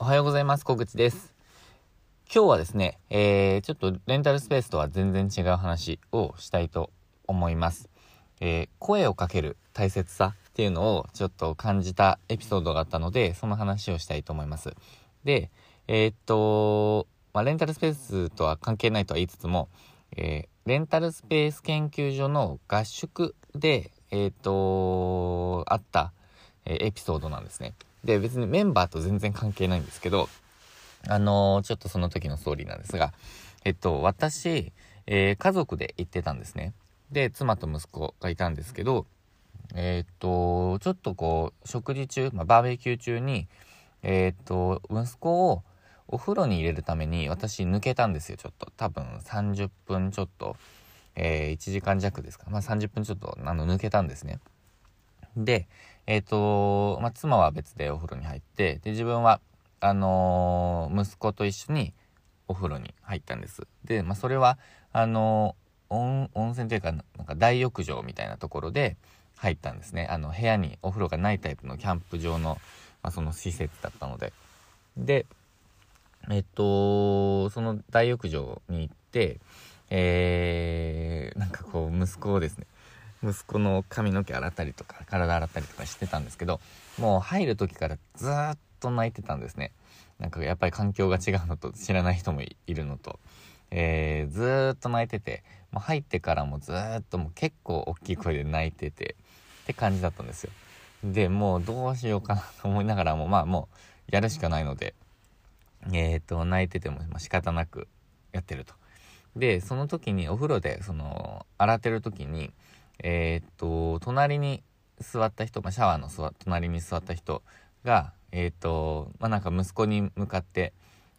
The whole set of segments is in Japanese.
おはようございます。小口です。今日はですね、えー、ちょっとレンタルスペースとは全然違う話をしたいと思います。えー、声をかける大切さっていうのをちょっと感じたエピソードがあったので、その話をしたいと思います。で、えー、っと、まあ、レンタルスペースとは関係ないとは言いつつも、え、レンタルスペース研究所の合宿で、えっと、あった、えエピソードなんですね。で、別にメンバーと全然関係ないんですけど、あのー、ちょっとその時のストーリーなんですが、えっと、私、えー、家族で行ってたんですね。で、妻と息子がいたんですけど、えー、っと、ちょっとこう、食事中、まあ、バーベキュー中に、えっと、息子をお風呂に入れるために私抜けたんですよ、ちょっと。多分30分ちょっと、え1時間弱ですか。まあ、30分ちょっと、あの、抜けたんですね。で、えっ、ー、と、まあ、妻は別でお風呂に入って、で、自分は、あのー、息子と一緒にお風呂に入ったんです。で、まあ、それは、あの、温、温泉というか、なんか大浴場みたいなところで入ったんですね。あの、部屋にお風呂がないタイプのキャンプ場の、まあ、その施設だったので。で、えっと、その大浴場に行って、えー、なんかこう、息子をですね、息子の髪の毛洗ったりとか体洗ったりとかしてたんですけどもう入る時からずっと泣いてたんですね。なんかやっぱり環境が違うのと知らない人もいるのと、えー、ずっと泣いててもう入ってからもずっともう結構大きい声で泣いててって感じだったんですよ。でもうどうしようかなと思いながらもまあもうやるしかないのでえっ、ー、と泣いてても仕方なくやってると。でその時にお風呂でその洗ってる時にえー、っと、隣に座った人、まあ、シャワーの隣に座った人が、えー、っと、まあ、なんか息子に向かって、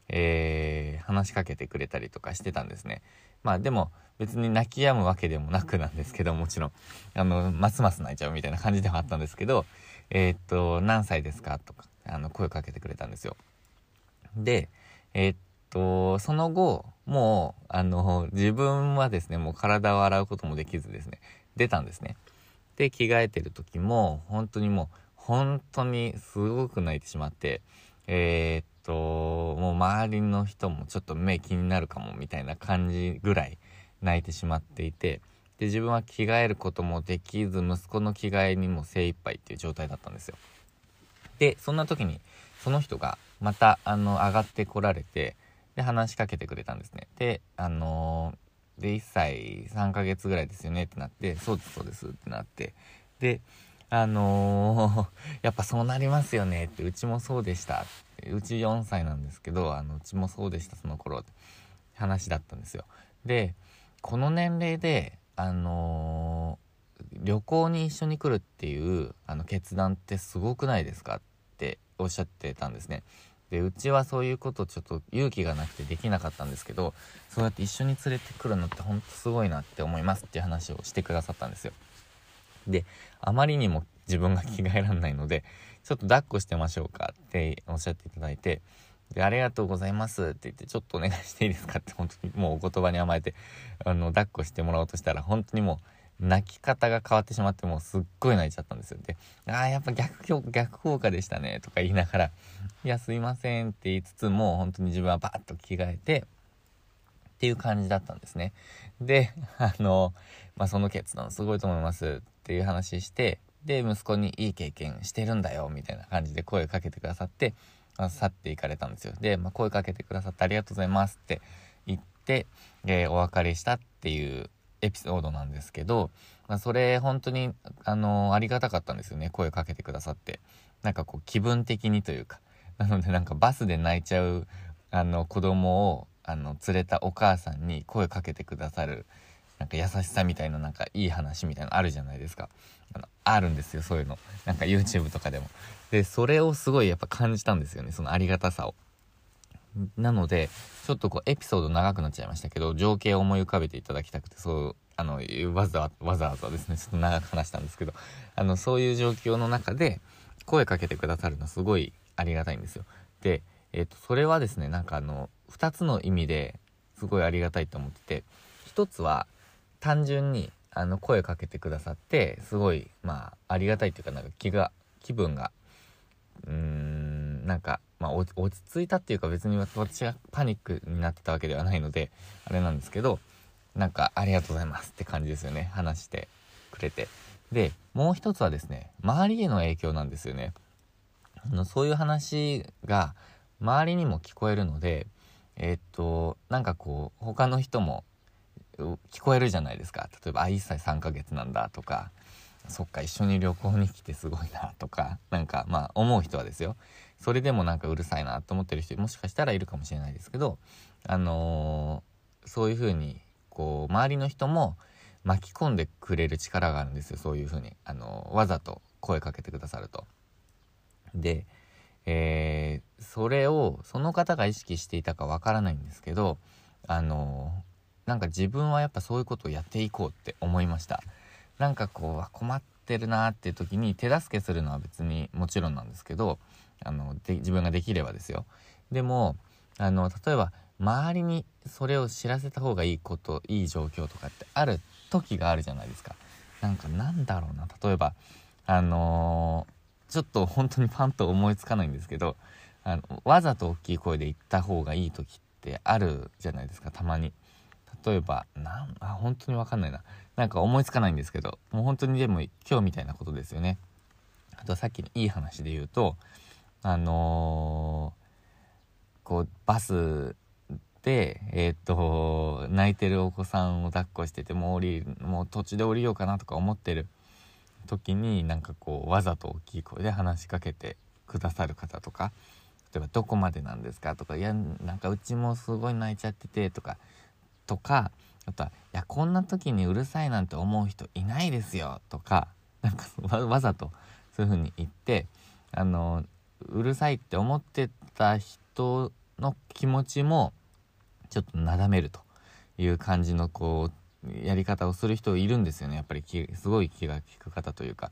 えー、話しかけてくれたりとかしてたんですね。まあでも別に泣き止むわけでもなくなんですけど、もちろん、あの、ますます泣いちゃうみたいな感じではあったんですけど、えー、っと、何歳ですかとか、あの、声かけてくれたんですよ。で、えー、っと、その後、もう、あの、自分はですね、もう体を洗うこともできずですね、出たんですね。で、着替えてる時も、本当にもう、本当にすごく泣いてしまって、えー、っと、もう周りの人もちょっと目気になるかもみたいな感じぐらい泣いてしまっていて、で、自分は着替えることもできず、息子の着替えにも精一杯っていう状態だったんですよ。で、そんな時に、その人がまた、あの、上がってこられて、で、話しかけてくれたんですね。で、あので、1歳3ヶ月ぐらいですよねってなって、そうです、そうですってなって、で、あのー、やっぱそうなりますよねって、うちもそうでした。うち4歳なんですけど、あの、うちもそうでした、その頃って話だったんですよ。で、この年齢で、あのー、旅行に一緒に来るっていう、あの、決断ってすごくないですか？っておっしゃってたんですね。でうちはそういうことちょっと勇気がなくてできなかったんですけどそうやって一緒に連れてくるのってほんとすごいなって思いますっていう話をしてくださったんですよ。であまりにも自分が着替えらんないのでちょっと抱っこしてましょうかっておっしゃっていただいてで、ありがとうございますって言って、ちょっとお願いしていいですかって、本当にもうお言葉に甘えて、あの、抱っこしてもらおうとしたら、本当にもう、泣き方が変わってしまってもうすっごい泣いちゃったんですよ。で、ああ、やっぱ逆、逆効果でしたね、とか言いながら、いや、すいませんって言いつつも、本当に自分はバーッと着替えて、っていう感じだったんですね。で、あの、まあ、その決断すごいと思いますっていう話して、で、息子にいい経験してるんだよ、みたいな感じで声をかけてくださって、まあ、去っていかれたんですよ。で、まあ、声かけてくださってありがとうございますって言って、えー、お別れしたっていうエピソードなんですけど、まあ、それ本当に、あのー、ありがたかったんですよね。声かけてくださって。なんかこう気分的にというか。なのでなんかバスで泣いちゃう、あの、子供を、あの、連れたお母さんに声かけてくださる、なんか優しさみたいななんかいい話みたいなのあるじゃないですか。あの、あるんですよ、そういうの。なんか YouTube とかでも。で、それをすごいやっぱ感じたんですよね、そのありがたさを。なので、ちょっとこうエピソード長くなっちゃいましたけど、情景を思い浮かべていただきたくて、そう、あの、わざわざわざですね、ちょっと長く話したんですけど、あの、そういう状況の中で、声かけてくださるのはすごいありがたいんですよ。で、えっ、ー、と、それはですね、なんかあの、2つの意味ですごいありがたいと思ってて、1つは単純に、あの、声かけてくださって、すごい、まあ、ありがたいというか、なんか気が、気分が、うーん、なんか、まあ、落ち着いたっていうか別に私がパニックになってたわけではないのであれなんですけどなんかありがとうございますって感じですよね。話してくれて。でもう一つはですね周りへの影響なんですよね。そういう話が周りにも聞こえるのでえー、っとなんかこう他の人も聞こえるじゃないですか。例えば「あ1歳3ヶ月なんだ」とか「そっか一緒に旅行に来てすごいな」とかなんかまあ思う人はですよ。それでもなんかうるさいなと思ってる人もしかしたらいるかもしれないですけどあのー、そういう風にこう周りの人も巻き込んでくれる力があるんですよ。そういう風に。あのー、わざと声かけてくださると。で、えー、それをその方が意識していたかわからないんですけどあのなんか自分はやっぱそういうことをやっていこうって思いました。なんかこう困ってるなっていう時に手助けするのは別にもちろんなんですけどあので自分ができればですよ。でもあの例えば周りにそれを知らせた方がいいこといい状況とかってある時があるじゃないですか。なんかなんだろうな。例えばあのー、ちょっと本当にパンと思いつかないんですけどあのわざと大きい声で言った方がいい時ってあるじゃないですかたまに。例えばなんあ本当に分かんないな。なんか思いつかないんですけどもう本当にでも今日みたいなことですよね。あとさっきのいい話で言うとあのー、こうバスでえー、っと 泣いてるお子さんを抱っこしててもう降りもう途中で降りようかなとか思ってる時になんかこうわざと大きい声で話しかけてくださる方とか例えば「どこまでなんですか?」とか「いやなんかうちもすごい泣いちゃってて」とかとかあとは「いやこんな時にうるさいなんて思う人いないですよ」とかなんかわざとそういう風に言ってあのうるさいって思ってた人の気持ちもちょっとなだめるという感じのこうやり方をする人いるんですよね。やっぱりすごい気が利く方というか。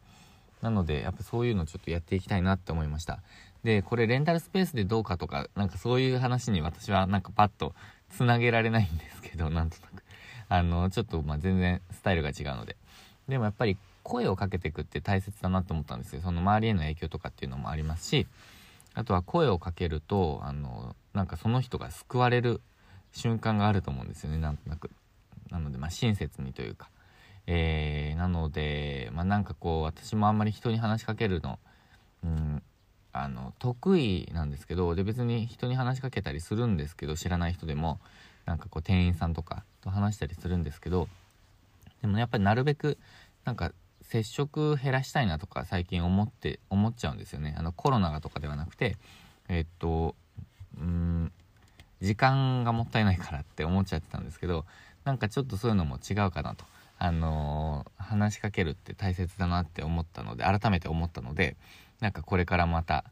なのでやっぱそういうのちょっとやっていきたいなって思いました。でこれレンタルスペースでどうかとかなんかそういう話に私はなんかパッとつなげられないんですけどなんとなく。あのちょっとまあ全然スタイルが違うので。でもやっぱり声をかけていくって大切だなと思ったんですよ。その周りへの影響とかっていうのもありますしあとは声をかけるとあのなんかその人が救われる瞬間があると思うんですよね。なんとなく。なのでまあ親切にというか。えー、なのでまあなんかこう私もあんまり人に話しかけるのうんあの得意なんですけどで別に人に話しかけたりするんですけど知らない人でもなんかこう店員さんとかと話したりするんですけどでもやっぱりなるべくなんか接触減らしたいなとか最近思って思っちゃうんですよね。あのコロナがとかではなくてえっとうん時間がもったいないからって思っちゃってたんですけどなんかちょっとそういうのも違うかなと。あのー、話しかけるって大切だなって思ったので改めて思ったのでなんかこれからまた、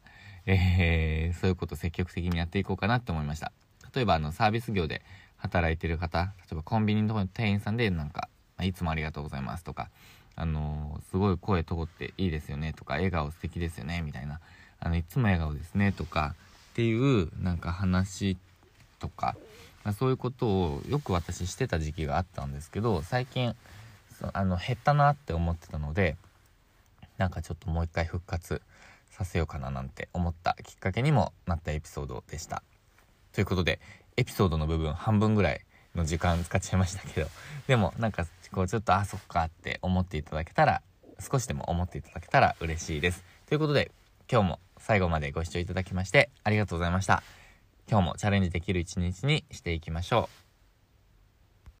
えー、そういうこと積極的にやっていこうかなって思いました。例えばあのサービス業で働いてる方例えばコンビニのところの店員さんでなんかいつもありがとうございますとかあのすごい声通っていいですよねとか笑顔素敵ですよねみたいなあのいつも笑顔ですねとかっていうなんか話とか、まあ、そういうことをよく私してた時期があったんですけど最近あの減ったなって思ってたのでなんかちょっともう一回復活させようかななんて思ったきっかけにもなったエピソードでした。ということでエピソードの部分半分ぐらいの時間使っちゃいましたけど でもなんかこうちょっとあそっかって思っていただけたら少しでも思っていただけたら嬉しいです。ということで今日も最後までご視聴いただきましてありがとうございました。今日もチャレンジできる一日にしていきましょう。